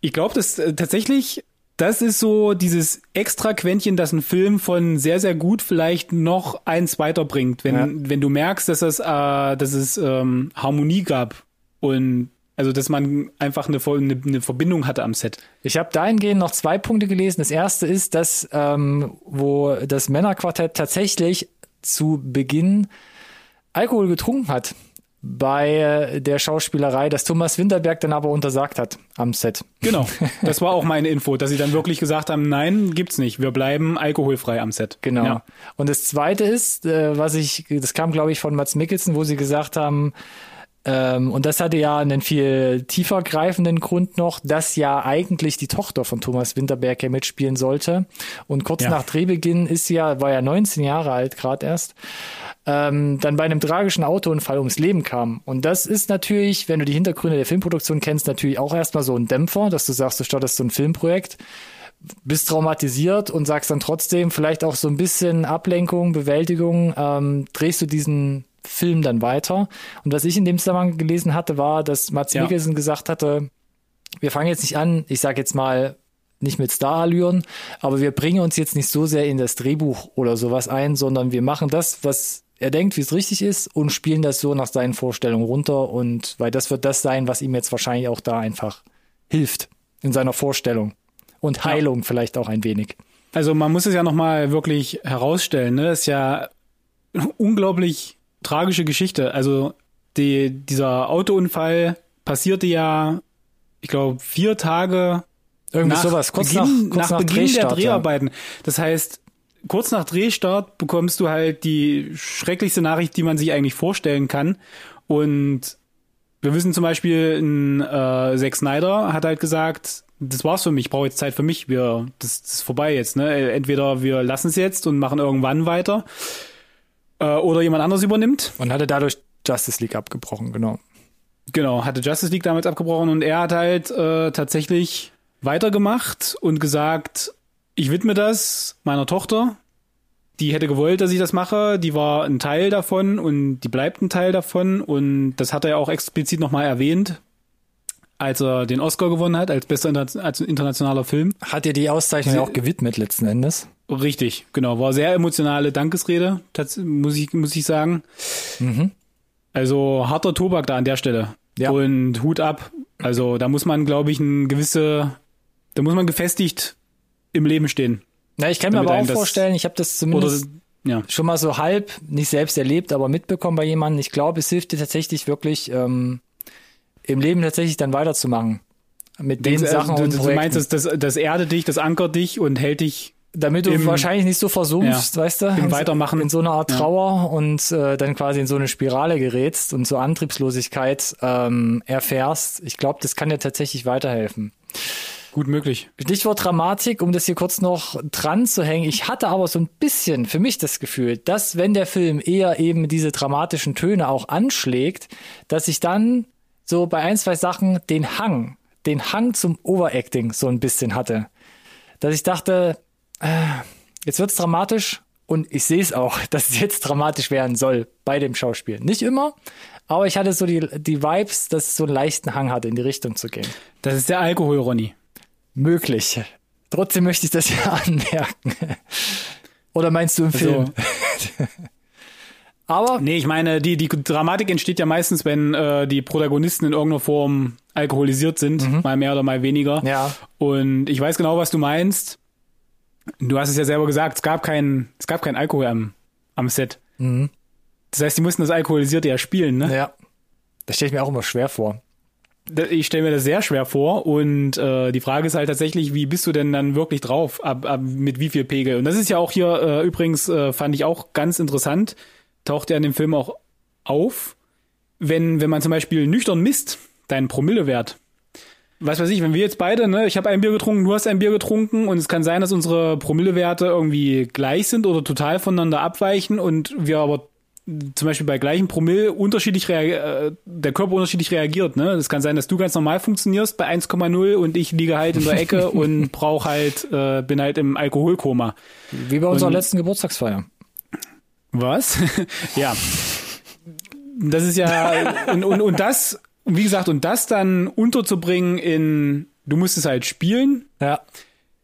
ich glaube, dass äh, tatsächlich, das ist so dieses extra Quäntchen, das ein Film von sehr, sehr gut vielleicht noch eins weiterbringt. Wenn, ja. wenn du merkst, dass es, äh, dass es ähm, Harmonie gab und also, dass man einfach eine, eine, eine Verbindung hatte am Set. Ich habe dahingehend noch zwei Punkte gelesen. Das erste ist, dass ähm, wo das Männerquartett tatsächlich zu Beginn Alkohol getrunken hat bei der Schauspielerei, dass Thomas Winterberg dann aber untersagt hat am Set. Genau, das war auch meine Info, dass sie dann wirklich gesagt haben, nein, gibt's nicht, wir bleiben alkoholfrei am Set. Genau. Ja. Und das Zweite ist, äh, was ich, das kam glaube ich von Mats Mikkelsen, wo sie gesagt haben, ähm, und das hatte ja einen viel tiefer greifenden Grund noch, dass ja eigentlich die Tochter von Thomas Winterberg ja mitspielen sollte. Und kurz ja. nach Drehbeginn ist sie ja, war ja 19 Jahre alt gerade erst, ähm, dann bei einem tragischen Autounfall ums Leben kam. Und das ist natürlich, wenn du die Hintergründe der Filmproduktion kennst, natürlich auch erstmal so ein Dämpfer, dass du sagst, du startest so ein Filmprojekt bist traumatisiert und sagst dann trotzdem vielleicht auch so ein bisschen Ablenkung, Bewältigung, ähm, drehst du diesen Film dann weiter. Und was ich in dem Zusammenhang gelesen hatte, war, dass Mats ja. Mikkelsen gesagt hatte, wir fangen jetzt nicht an, ich sage jetzt mal nicht mit Starallüren, aber wir bringen uns jetzt nicht so sehr in das Drehbuch oder sowas ein, sondern wir machen das, was er denkt, wie es richtig ist und spielen das so nach seinen Vorstellungen runter und weil das wird das sein, was ihm jetzt wahrscheinlich auch da einfach hilft in seiner Vorstellung und Heilung ja. vielleicht auch ein wenig. Also man muss es ja nochmal wirklich herausstellen, ne? Das ist ja unglaublich tragische Geschichte. Also die, dieser Autounfall passierte ja, ich glaube, vier Tage Irgendwie nach sowas, kurz Beginn, nach, kurz nach, nach Beginn der Dreharbeiten. Ja. Das heißt, kurz nach Drehstart bekommst du halt die schrecklichste Nachricht, die man sich eigentlich vorstellen kann. Und wir wissen zum Beispiel, ein, äh, Zack Snyder hat halt gesagt, das war's für mich, ich brauche jetzt Zeit für mich, wir, das, das ist vorbei jetzt. Ne? Entweder wir lassen es jetzt und machen irgendwann weiter äh, oder jemand anderes übernimmt. Und hatte dadurch Justice League abgebrochen, genau. Genau, hatte Justice League damals abgebrochen und er hat halt äh, tatsächlich weitergemacht und gesagt, ich widme das meiner Tochter. Die hätte gewollt, dass ich das mache. Die war ein Teil davon und die bleibt ein Teil davon. Und das hat er ja auch explizit nochmal erwähnt, als er den Oscar gewonnen hat, als bester als internationaler Film. Hat er die Auszeichnung auch gewidmet letzten Endes? Richtig, genau. War sehr emotionale Dankesrede, muss ich, muss ich sagen. Mhm. Also harter Tobak da an der Stelle. Ja. Und Hut ab. Also da muss man, glaube ich, ein gewisse, da muss man gefestigt im Leben stehen. Na, ich kann mir aber auch vorstellen, ich habe das zumindest oder, ja. schon mal so halb, nicht selbst erlebt, aber mitbekommen bei jemandem. Ich glaube, es hilft dir tatsächlich wirklich, ähm, im Leben tatsächlich dann weiterzumachen. Mit den Denkst, Sachen du, und du meinst, das, das, das erdet dich, das ankert dich und hält dich damit du Im, wahrscheinlich nicht so versumpfst, ja, weißt du, im Weitermachen. in so eine Art Trauer ja. und äh, dann quasi in so eine Spirale gerätst und so Antriebslosigkeit ähm, erfährst. Ich glaube, das kann dir tatsächlich weiterhelfen. Gut möglich. Stichwort Dramatik, um das hier kurz noch dran zu hängen. Ich hatte aber so ein bisschen für mich das Gefühl, dass wenn der Film eher eben diese dramatischen Töne auch anschlägt, dass ich dann so bei ein, zwei Sachen den Hang, den Hang zum Overacting so ein bisschen hatte. Dass ich dachte, äh, jetzt wird's dramatisch und ich sehe es auch, dass es jetzt dramatisch werden soll bei dem Schauspiel. Nicht immer, aber ich hatte so die, die Vibes, dass es so einen leichten Hang hatte, in die Richtung zu gehen. Das ist der Alkohol, Ronny. Möglich. Trotzdem möchte ich das ja anmerken. Oder meinst du im also, Film? Aber. Nee, ich meine, die, die Dramatik entsteht ja meistens, wenn äh, die Protagonisten in irgendeiner Form alkoholisiert sind, mhm. mal mehr oder mal weniger. Ja. Und ich weiß genau, was du meinst. Du hast es ja selber gesagt, es gab kein, es gab kein Alkohol am, am Set. Mhm. Das heißt, die mussten das Alkoholisierte ja spielen, ne? Ja. Das stelle ich mir auch immer schwer vor. Ich stelle mir das sehr schwer vor und äh, die Frage ist halt tatsächlich, wie bist du denn dann wirklich drauf, ab, ab mit wie viel Pegel? Und das ist ja auch hier äh, übrigens, äh, fand ich auch ganz interessant, taucht ja in dem Film auch auf, wenn, wenn man zum Beispiel nüchtern misst, deinen Promillewert. Was weiß ich, wenn wir jetzt beide, ne, ich habe ein Bier getrunken, du hast ein Bier getrunken und es kann sein, dass unsere Promillewerte irgendwie gleich sind oder total voneinander abweichen und wir aber zum Beispiel bei gleichem Promille unterschiedlich äh, der Körper unterschiedlich reagiert. Ne? Es kann sein, dass du ganz normal funktionierst bei 1,0 und ich liege halt in der Ecke und brauch halt, äh, bin halt im Alkoholkoma. Wie bei unserer und, letzten Geburtstagsfeier. Was? ja. Das ist ja und, und, und das, wie gesagt, und das dann unterzubringen in, du musst es halt spielen. Ja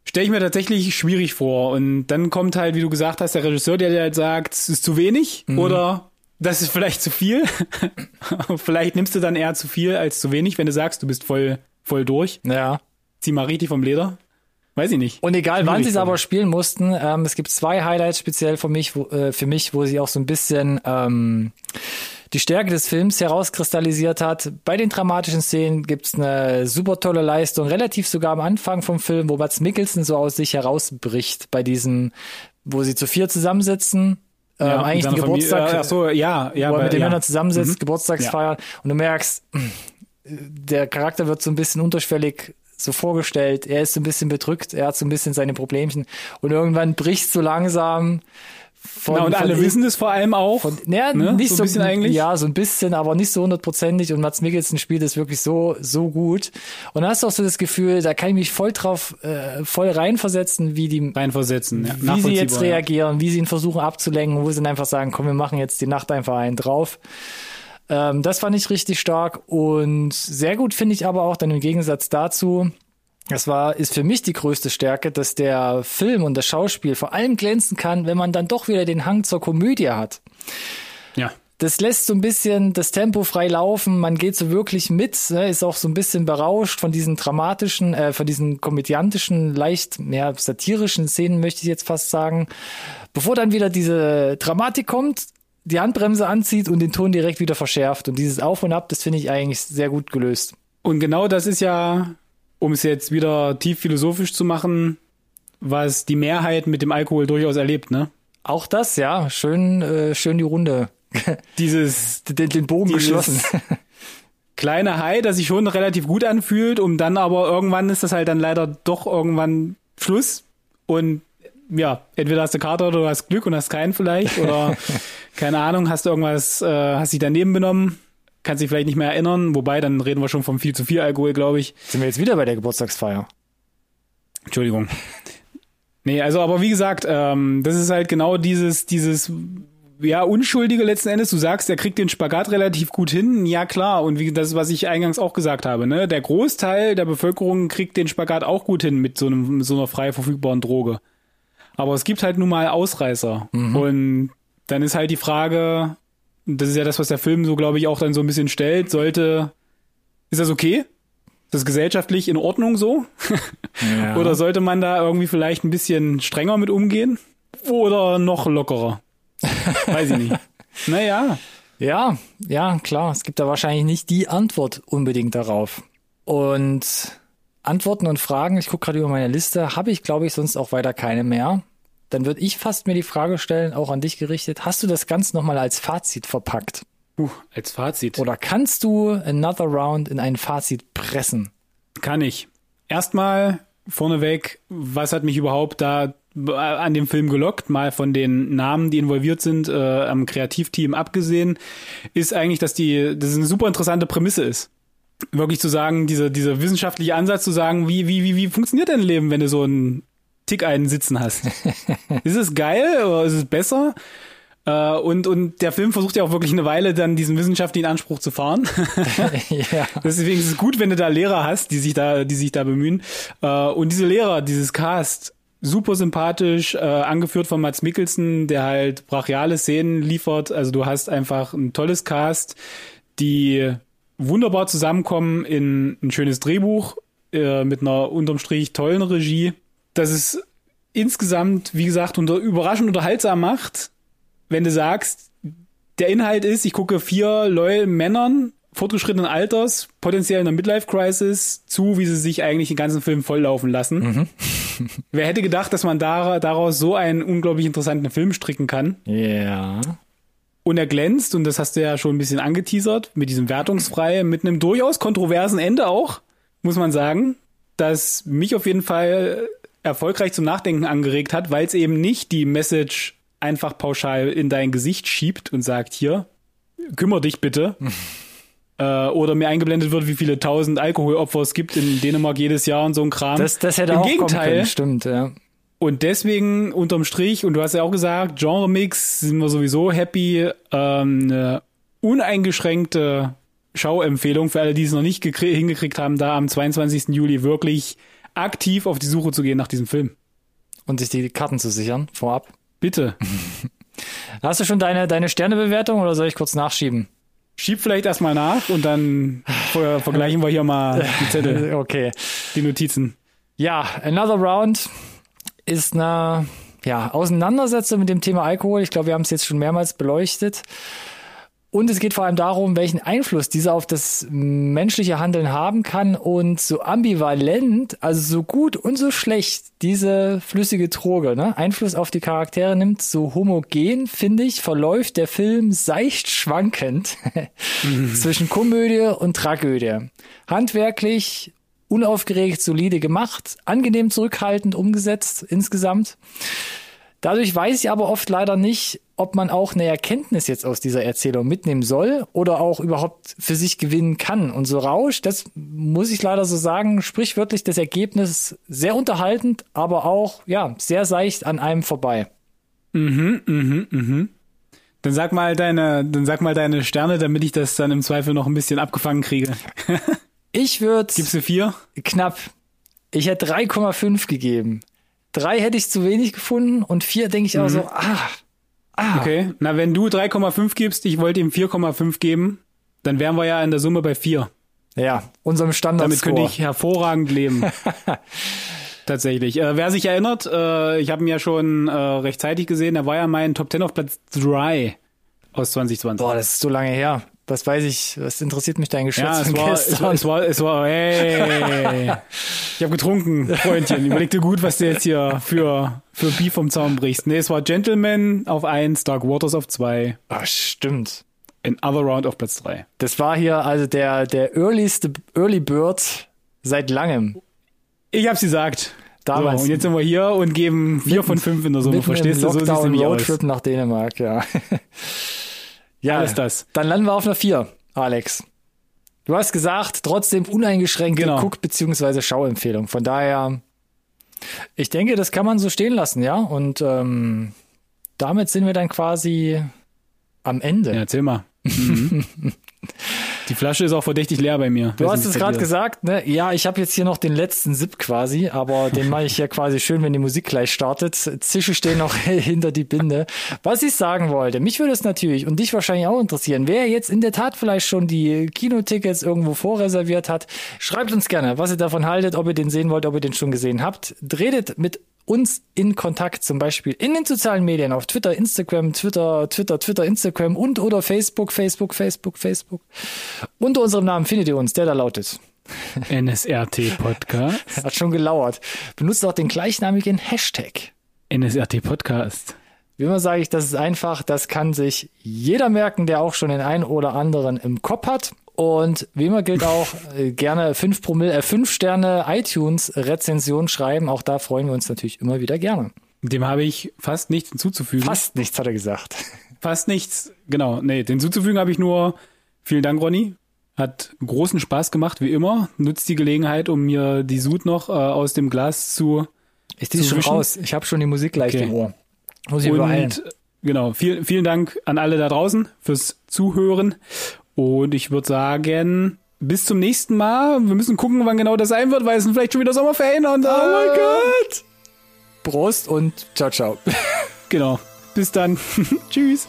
stelle ich mir tatsächlich schwierig vor. Und dann kommt halt, wie du gesagt hast, der Regisseur, der dir halt sagt, es ist zu wenig mhm. oder das ist vielleicht zu viel. vielleicht nimmst du dann eher zu viel als zu wenig, wenn du sagst, du bist voll, voll durch. Ja. Zieh mal richtig vom Leder. Weiß ich nicht. Und egal, wann sie es aber spielen mussten, ähm, es gibt zwei Highlights speziell für mich, wo, äh, für mich, wo sie auch so ein bisschen ähm, die Stärke des Films herauskristallisiert hat. Bei den dramatischen Szenen gibt's eine super tolle Leistung, relativ sogar am Anfang vom Film, wo Mats Mikkelsen so aus sich herausbricht, bei diesem, wo sie zu vier zusammensitzen, ja, ähm, eigentlich ein Geburtstag, Familie, äh, ach so, ja, ja, wo er mit den ja. Männern zusammensitzt, mhm. Geburtstagsfeier, und du merkst, der Charakter wird so ein bisschen unterschwellig so vorgestellt, er ist so ein bisschen bedrückt, er hat so ein bisschen seine Problemchen und irgendwann bricht so langsam von, genau, und alle von, wissen es vor allem auch. Von, naja, ne? nicht so, ein bisschen eigentlich. Ja, so ein bisschen, aber nicht so hundertprozentig. Und Mats Mikkelsen spielt es wirklich so, so gut. Und dann hast du auch so das Gefühl, da kann ich mich voll drauf, äh, voll reinversetzen, wie die, reinversetzen, ja. wie sie jetzt reagieren, ja. wie sie ihn versuchen abzulenken, wo sie dann einfach sagen, komm, wir machen jetzt die Nacht einfach einen drauf. Ähm, das fand ich richtig stark und sehr gut finde ich aber auch dann im Gegensatz dazu, das war, ist für mich die größte Stärke, dass der Film und das Schauspiel vor allem glänzen kann, wenn man dann doch wieder den Hang zur Komödie hat. Ja. Das lässt so ein bisschen das Tempo frei laufen, man geht so wirklich mit, ne, ist auch so ein bisschen berauscht von diesen dramatischen, äh, von diesen komödiantischen, leicht mehr satirischen Szenen, möchte ich jetzt fast sagen. Bevor dann wieder diese Dramatik kommt, die Handbremse anzieht und den Ton direkt wieder verschärft. Und dieses Auf und Ab, das finde ich eigentlich sehr gut gelöst. Und genau das ist ja um es jetzt wieder tief philosophisch zu machen, was die Mehrheit mit dem Alkohol durchaus erlebt, ne? Auch das, ja. Schön, äh, schön die Runde. Dieses, den, den Bogen dieses geschlossen. kleine High, das sich schon relativ gut anfühlt, um dann aber irgendwann ist das halt dann leider doch irgendwann Schluss und ja, entweder hast du Kater oder du hast Glück und hast keinen vielleicht oder keine Ahnung, hast du irgendwas, äh, hast dich daneben benommen kann sich vielleicht nicht mehr erinnern, wobei dann reden wir schon vom viel zu viel Alkohol, glaube ich. Sind wir jetzt wieder bei der Geburtstagsfeier? Entschuldigung. Nee, also aber wie gesagt, ähm, das ist halt genau dieses, dieses ja, Unschuldige letzten Endes. Du sagst, er kriegt den Spagat relativ gut hin. Ja, klar. Und wie das, was ich eingangs auch gesagt habe, ne? Der Großteil der Bevölkerung kriegt den Spagat auch gut hin mit so einem, so einer frei verfügbaren Droge. Aber es gibt halt nun mal Ausreißer. Mhm. Und dann ist halt die Frage, das ist ja das, was der Film so, glaube ich, auch dann so ein bisschen stellt, sollte, ist das okay? Ist das gesellschaftlich in Ordnung so? Ja. Oder sollte man da irgendwie vielleicht ein bisschen strenger mit umgehen? Oder noch lockerer? Weiß ich nicht. naja. Ja, ja, klar. Es gibt da wahrscheinlich nicht die Antwort unbedingt darauf. Und Antworten und Fragen, ich gucke gerade über meine Liste, habe ich, glaube ich, sonst auch weiter keine mehr dann würde ich fast mir die Frage stellen, auch an dich gerichtet, hast du das Ganze nochmal als Fazit verpackt? Uh, als Fazit. Oder kannst du Another Round in ein Fazit pressen? Kann ich. Erstmal vorneweg, was hat mich überhaupt da äh, an dem Film gelockt, mal von den Namen, die involviert sind, äh, am Kreativteam abgesehen, ist eigentlich, dass die, das eine super interessante Prämisse ist. Wirklich zu sagen, dieser, dieser wissenschaftliche Ansatz zu sagen, wie, wie, wie, wie funktioniert dein Leben, wenn du so ein Tick einen sitzen hast. ist es geil oder ist es besser? Äh, und, und der Film versucht ja auch wirklich eine Weile dann diesen wissenschaftlichen Anspruch zu fahren. ja. Deswegen ist es gut, wenn du da Lehrer hast, die sich da, die sich da bemühen. Äh, und diese Lehrer, dieses Cast, super sympathisch, äh, angeführt von Mats Mikkelsen, der halt brachiale Szenen liefert. Also du hast einfach ein tolles Cast, die wunderbar zusammenkommen in ein schönes Drehbuch äh, mit einer unterm Strich tollen Regie dass es insgesamt, wie gesagt, unter, überraschend unterhaltsam macht, wenn du sagst, der Inhalt ist, ich gucke vier Leute Männern fortgeschrittenen Alters, potenziell einer Midlife-Crisis, zu, wie sie sich eigentlich den ganzen Film volllaufen lassen. Mhm. Wer hätte gedacht, dass man da, daraus so einen unglaublich interessanten Film stricken kann? Ja. Und er glänzt, und das hast du ja schon ein bisschen angeteasert, mit diesem wertungsfrei, mit einem durchaus kontroversen Ende auch, muss man sagen, das mich auf jeden Fall erfolgreich zum Nachdenken angeregt hat, weil es eben nicht die Message einfach pauschal in dein Gesicht schiebt und sagt, hier, kümmer dich bitte. äh, oder mir eingeblendet wird, wie viele tausend Alkoholopfer es gibt in Dänemark jedes Jahr und so ein Kram. Das, das hätte Im auch Gegenteil. können, stimmt, ja. Und deswegen unterm Strich, und du hast ja auch gesagt, Genre-Mix sind wir sowieso happy, ähm, eine uneingeschränkte Schauempfehlung für alle, die es noch nicht gekrie- hingekriegt haben, da am 22. Juli wirklich aktiv auf die Suche zu gehen nach diesem Film. Und sich die Karten zu sichern, vorab. Bitte. Hast du schon deine, deine Sternebewertung oder soll ich kurz nachschieben? Schieb vielleicht erstmal nach und dann ver vergleichen wir hier mal die Zettel, Okay. die Notizen. Ja, Another Round ist eine ja, Auseinandersetzung mit dem Thema Alkohol. Ich glaube, wir haben es jetzt schon mehrmals beleuchtet. Und es geht vor allem darum, welchen Einfluss dieser auf das menschliche Handeln haben kann und so ambivalent, also so gut und so schlecht diese flüssige Droge ne, Einfluss auf die Charaktere nimmt, so homogen, finde ich, verläuft der Film seicht schwankend zwischen Komödie und Tragödie. Handwerklich unaufgeregt, solide gemacht, angenehm zurückhaltend umgesetzt insgesamt. Dadurch weiß ich aber oft leider nicht, ob man auch eine Erkenntnis jetzt aus dieser Erzählung mitnehmen soll oder auch überhaupt für sich gewinnen kann. Und so Rausch, das muss ich leider so sagen, sprichwörtlich das Ergebnis sehr unterhaltend, aber auch, ja, sehr seicht an einem vorbei. Mhm, mhm, mhm. Dann sag mal deine, dann sag mal deine Sterne, damit ich das dann im Zweifel noch ein bisschen abgefangen kriege. Ich würde Gibst du vier? knapp, ich hätte 3,5 gegeben. Drei hätte ich zu wenig gefunden und vier denke ich auch so, ah, ah. Okay. Na, wenn du 3,5 gibst, ich wollte ihm 4,5 geben, dann wären wir ja in der Summe bei 4. Ja, unserem Standard. Damit könnte ich hervorragend leben. Tatsächlich. Äh, wer sich erinnert, äh, ich habe ihn ja schon äh, rechtzeitig gesehen, er war ja mein Top 10 auf Platz 3 aus 2020. Boah, das ist so lange her. Das weiß ich, das interessiert mich dein Geschwätz ja, es war, es war, es war, es war, hey, ich habe getrunken, Freundchen. Überleg dir gut, was du jetzt hier für, für Beef vom Zaun brichst. Nee, es war Gentleman auf 1, Dark Waters auf 2, Ah, stimmt. in Other Round auf Platz 3. Das war hier also der, der earlyste Early Bird seit langem. Ich hab's gesagt. Damals. So, und jetzt sind wir hier und geben 4 von 5 in der Summe. Verstehst du? So sieht's nämlich aus. Roadtrip nach Dänemark, ja. ja, Alles das. Dann landen wir auf einer 4, Alex. Du hast gesagt, trotzdem uneingeschränkte Genau. Guck- bzw. Schauempfehlung. Von daher, ich denke, das kann man so stehen lassen, ja. Und ähm, damit sind wir dann quasi am Ende. Ja, erzähl mal. Mhm. Die Flasche ist auch verdächtig leer bei mir. Du Weiß hast es gerade gesagt, ne? Ja, ich habe jetzt hier noch den letzten Sip quasi, aber den mache ich hier quasi schön, wenn die Musik gleich startet. Zische stehen noch hinter die Binde. Was ich sagen wollte, mich würde es natürlich und dich wahrscheinlich auch interessieren, wer jetzt in der Tat vielleicht schon die Kinotickets irgendwo vorreserviert hat, schreibt uns gerne, was ihr davon haltet, ob ihr den sehen wollt, ob ihr den schon gesehen habt. Tretet mit uns in Kontakt, zum Beispiel in den sozialen Medien, auf Twitter, Instagram, Twitter, Twitter, Twitter, Instagram und oder Facebook, Facebook, Facebook, Facebook. Unter unserem Namen findet ihr uns, der da lautet. NSRT Podcast. Hat schon gelauert. Benutzt auch den gleichnamigen Hashtag. NSRT Podcast. Wie immer sage ich, das ist einfach, das kann sich jeder merken, der auch schon den einen oder anderen im Kopf hat. Und wie immer gilt auch, äh, gerne 5 Promille, äh, 5 Sterne iTunes Rezension schreiben. Auch da freuen wir uns natürlich immer wieder gerne. Dem habe ich fast nichts hinzuzufügen. Fast nichts hat er gesagt. Fast nichts. Genau. Nee, hinzuzufügen habe ich nur vielen Dank, Ronny. Hat großen Spaß gemacht, wie immer. Nutzt die Gelegenheit, um mir die Sud noch äh, aus dem Glas zu Ich ziehe schon raus. Ich habe schon die Musik leicht Okay. im Ohr. Muss ich. Und äh, genau, viel, vielen Dank an alle da draußen fürs Zuhören. Und ich würde sagen, bis zum nächsten Mal. Wir müssen gucken, wann genau das sein wird, weil es sind vielleicht schon wieder Sommerferien und äh, Oh mein Gott! Prost und ciao, ciao. Genau. Bis dann. Tschüss.